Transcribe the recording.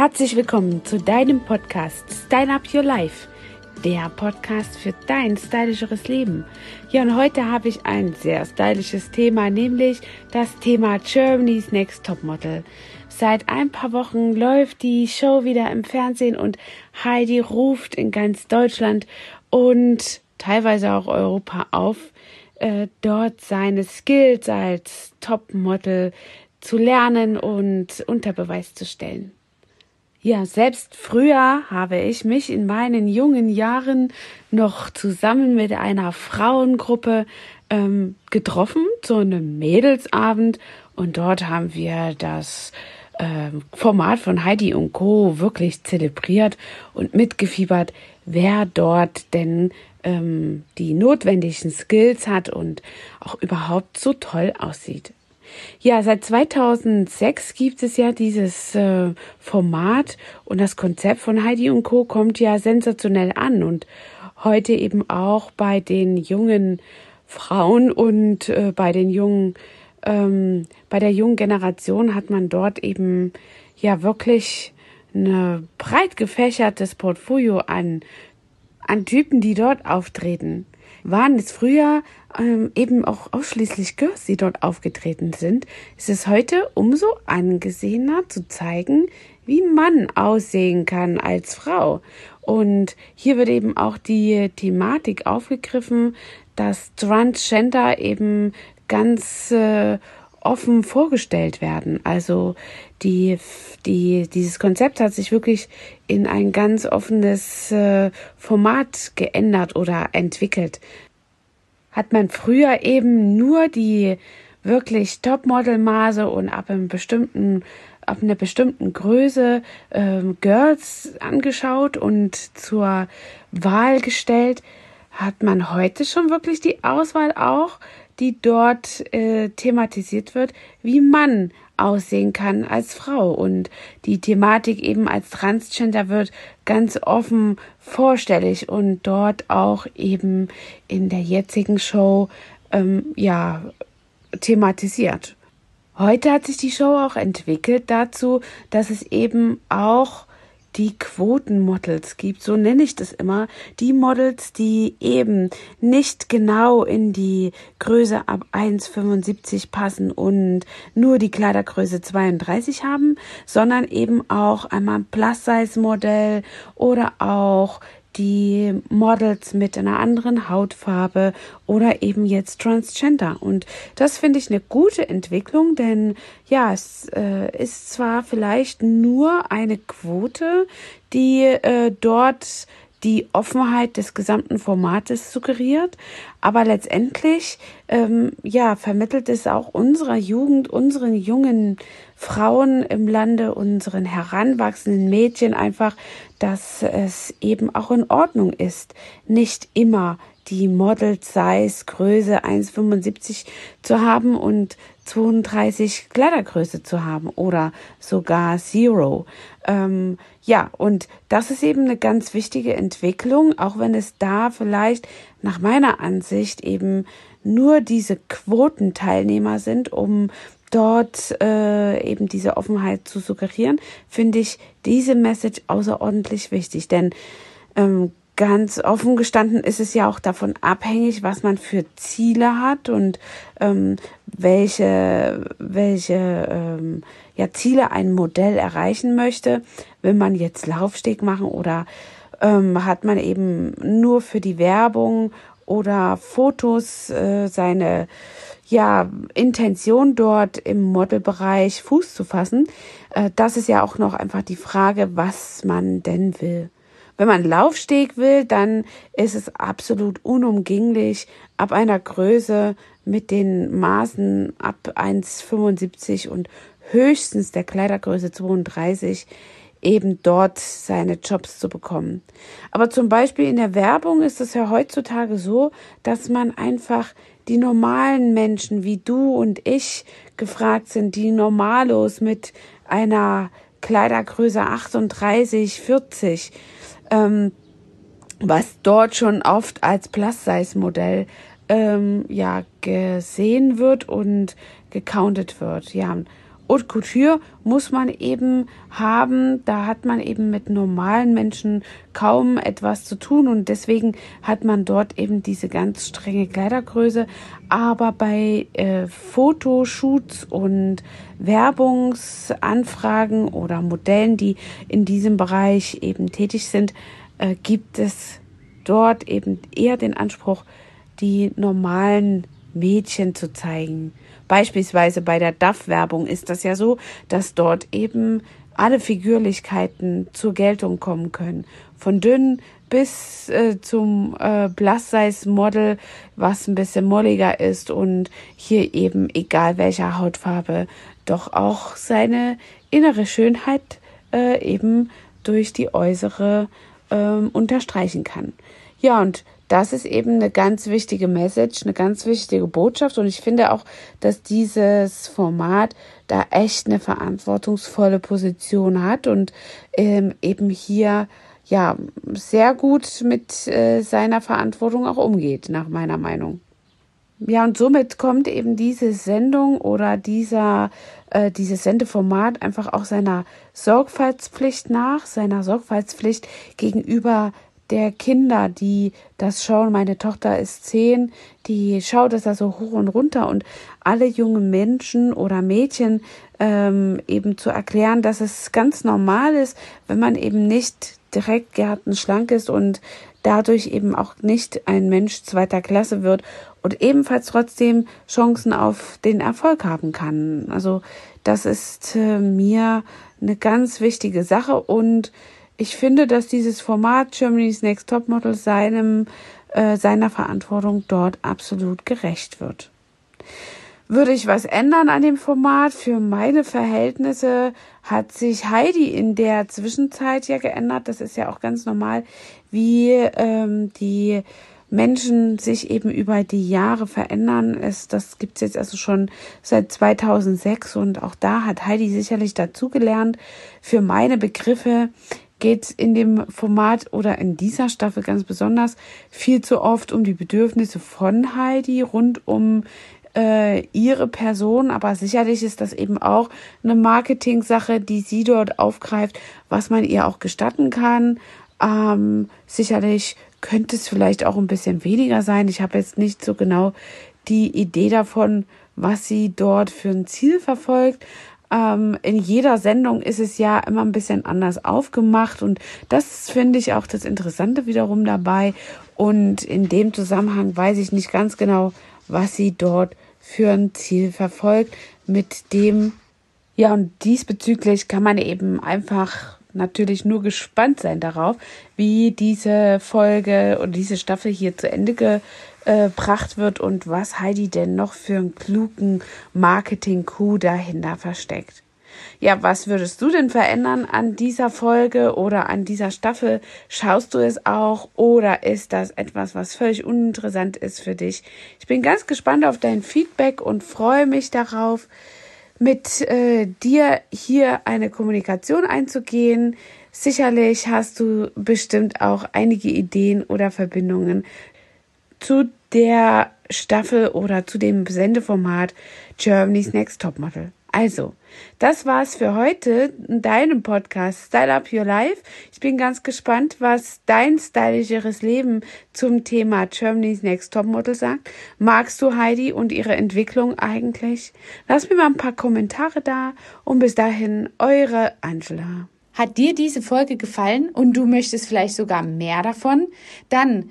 Herzlich willkommen zu deinem Podcast Style Up Your Life, der Podcast für dein stylischeres Leben. Ja, und heute habe ich ein sehr stylisches Thema, nämlich das Thema Germany's Next Topmodel. Seit ein paar Wochen läuft die Show wieder im Fernsehen und Heidi ruft in ganz Deutschland und teilweise auch Europa auf, äh, dort seine Skills als Topmodel zu lernen und unter Beweis zu stellen. Ja, selbst früher habe ich mich in meinen jungen Jahren noch zusammen mit einer Frauengruppe ähm, getroffen, zu einem Mädelsabend. Und dort haben wir das ähm, Format von Heidi und Co. wirklich zelebriert und mitgefiebert, wer dort denn ähm, die notwendigen Skills hat und auch überhaupt so toll aussieht. Ja, seit 2006 gibt es ja dieses äh, Format und das Konzept von Heidi und Co. kommt ja sensationell an und heute eben auch bei den jungen Frauen und äh, bei den jungen, ähm, bei der jungen Generation hat man dort eben ja wirklich ein breit gefächertes Portfolio an, an Typen, die dort auftreten waren es früher ähm, eben auch ausschließlich Girls, die dort aufgetreten sind, ist es heute umso angesehener zu zeigen, wie man aussehen kann als Frau. Und hier wird eben auch die Thematik aufgegriffen, dass Transgender eben ganz äh, offen vorgestellt werden. Also die, die, dieses Konzept hat sich wirklich in ein ganz offenes äh, Format geändert oder entwickelt. Hat man früher eben nur die wirklich Topmodel-Maße und ab einem bestimmten ab einer bestimmten Größe ähm, Girls angeschaut und zur Wahl gestellt, hat man heute schon wirklich die Auswahl auch die dort äh, thematisiert wird, wie man aussehen kann als Frau. Und die Thematik eben als Transgender wird ganz offen vorstellig und dort auch eben in der jetzigen Show ähm, ja thematisiert. Heute hat sich die Show auch entwickelt dazu, dass es eben auch die Quotenmodels gibt, so nenne ich das immer, die Models, die eben nicht genau in die Größe ab 1,75 passen und nur die Kleidergröße 32 haben, sondern eben auch einmal ein Plus-Size-Modell oder auch die Models mit einer anderen Hautfarbe oder eben jetzt Transgender. Und das finde ich eine gute Entwicklung, denn ja, es äh, ist zwar vielleicht nur eine Quote, die äh, dort die Offenheit des gesamten Formates suggeriert, aber letztendlich ähm, ja vermittelt es auch unserer Jugend, unseren jungen Frauen im Lande, unseren heranwachsenden Mädchen einfach, dass es eben auch in Ordnung ist, nicht immer die Model Size Größe 1,75 zu haben und 32 Kleidergröße zu haben oder sogar Zero. Ähm, ja, und das ist eben eine ganz wichtige Entwicklung, auch wenn es da vielleicht nach meiner Ansicht eben nur diese Quotenteilnehmer sind, um dort äh, eben diese Offenheit zu suggerieren, finde ich diese Message außerordentlich wichtig. Denn ähm, ganz offen gestanden ist es ja auch davon abhängig, was man für Ziele hat und ähm, welche, welche ähm, ja, Ziele ein Modell erreichen möchte. Will man jetzt Laufsteg machen oder ähm, hat man eben nur für die Werbung oder Fotos äh, seine ja, Intention dort im Modelbereich Fuß zu fassen. Äh, das ist ja auch noch einfach die Frage, was man denn will. Wenn man Laufsteg will, dann ist es absolut unumgänglich, ab einer Größe mit den Maßen ab 1,75 und höchstens der Kleidergröße 32 eben dort seine Jobs zu bekommen. Aber zum Beispiel in der Werbung ist es ja heutzutage so, dass man einfach die normalen Menschen wie du und ich gefragt sind, die Normalos mit einer Kleidergröße 38, 40, ähm, was dort schon oft als Plus-Size-Modell ähm, ja gesehen wird und gecountet wird. Ja, Haute Couture muss man eben haben. Da hat man eben mit normalen Menschen kaum etwas zu tun und deswegen hat man dort eben diese ganz strenge Kleidergröße. Aber bei äh, Fotoshoots und Werbungsanfragen oder Modellen, die in diesem Bereich eben tätig sind, äh, gibt es dort eben eher den Anspruch, die normalen Mädchen zu zeigen. Beispielsweise bei der DAF-Werbung ist das ja so, dass dort eben alle Figürlichkeiten zur Geltung kommen können. Von dünn bis äh, zum äh, Plus-Size-Model, was ein bisschen molliger ist und hier eben, egal welcher Hautfarbe, doch auch seine innere Schönheit äh, eben durch die äußere ähm, unterstreichen kann. Ja, und das ist eben eine ganz wichtige Message, eine ganz wichtige Botschaft. Und ich finde auch, dass dieses Format da echt eine verantwortungsvolle Position hat und ähm, eben hier ja sehr gut mit äh, seiner Verantwortung auch umgeht, nach meiner Meinung. Ja, und somit kommt eben diese Sendung oder dieser, äh, dieses Sendeformat einfach auch seiner Sorgfaltspflicht nach, seiner Sorgfaltspflicht gegenüber der Kinder, die das schauen. Meine Tochter ist zehn, die schaut es da so hoch und runter und alle jungen Menschen oder Mädchen ähm, eben zu erklären, dass es ganz normal ist, wenn man eben nicht direkt gärtenschlank ist und dadurch eben auch nicht ein Mensch zweiter Klasse wird und ebenfalls trotzdem Chancen auf den Erfolg haben kann. Also das ist äh, mir eine ganz wichtige Sache und ich finde, dass dieses Format Germany's Next Topmodel seinem, äh, seiner Verantwortung dort absolut gerecht wird. Würde ich was ändern an dem Format? Für meine Verhältnisse hat sich Heidi in der Zwischenzeit ja geändert. Das ist ja auch ganz normal, wie ähm, die Menschen sich eben über die Jahre verändern. Es, das gibt's jetzt also schon seit 2006 und auch da hat Heidi sicherlich dazugelernt. Für meine Begriffe geht in dem Format oder in dieser Staffel ganz besonders viel zu oft um die Bedürfnisse von Heidi rund um äh, ihre Person, aber sicherlich ist das eben auch eine Marketing-Sache, die sie dort aufgreift, was man ihr auch gestatten kann. Ähm, sicherlich könnte es vielleicht auch ein bisschen weniger sein. Ich habe jetzt nicht so genau die Idee davon, was sie dort für ein Ziel verfolgt. Ähm, in jeder Sendung ist es ja immer ein bisschen anders aufgemacht und das finde ich auch das Interessante wiederum dabei. Und in dem Zusammenhang weiß ich nicht ganz genau, was sie dort für ein Ziel verfolgt, mit dem, ja, und diesbezüglich kann man eben einfach natürlich nur gespannt sein darauf, wie diese Folge und diese Staffel hier zu Ende gebracht wird und was Heidi denn noch für einen klugen Marketing-Coup dahinter versteckt. Ja, was würdest du denn verändern an dieser Folge oder an dieser Staffel? Schaust du es auch oder ist das etwas, was völlig uninteressant ist für dich? Ich bin ganz gespannt auf dein Feedback und freue mich darauf, mit äh, dir hier eine Kommunikation einzugehen. Sicherlich hast du bestimmt auch einige Ideen oder Verbindungen zu der Staffel oder zu dem Sendeformat Germany's Next Topmodel. Also, das war's für heute in deinem Podcast Style Up Your Life. Ich bin ganz gespannt, was dein stylischeres Leben zum Thema Germany's Next Topmodel sagt. Magst du Heidi und ihre Entwicklung eigentlich? Lass mir mal ein paar Kommentare da und bis dahin eure Angela. Hat dir diese Folge gefallen und du möchtest vielleicht sogar mehr davon? Dann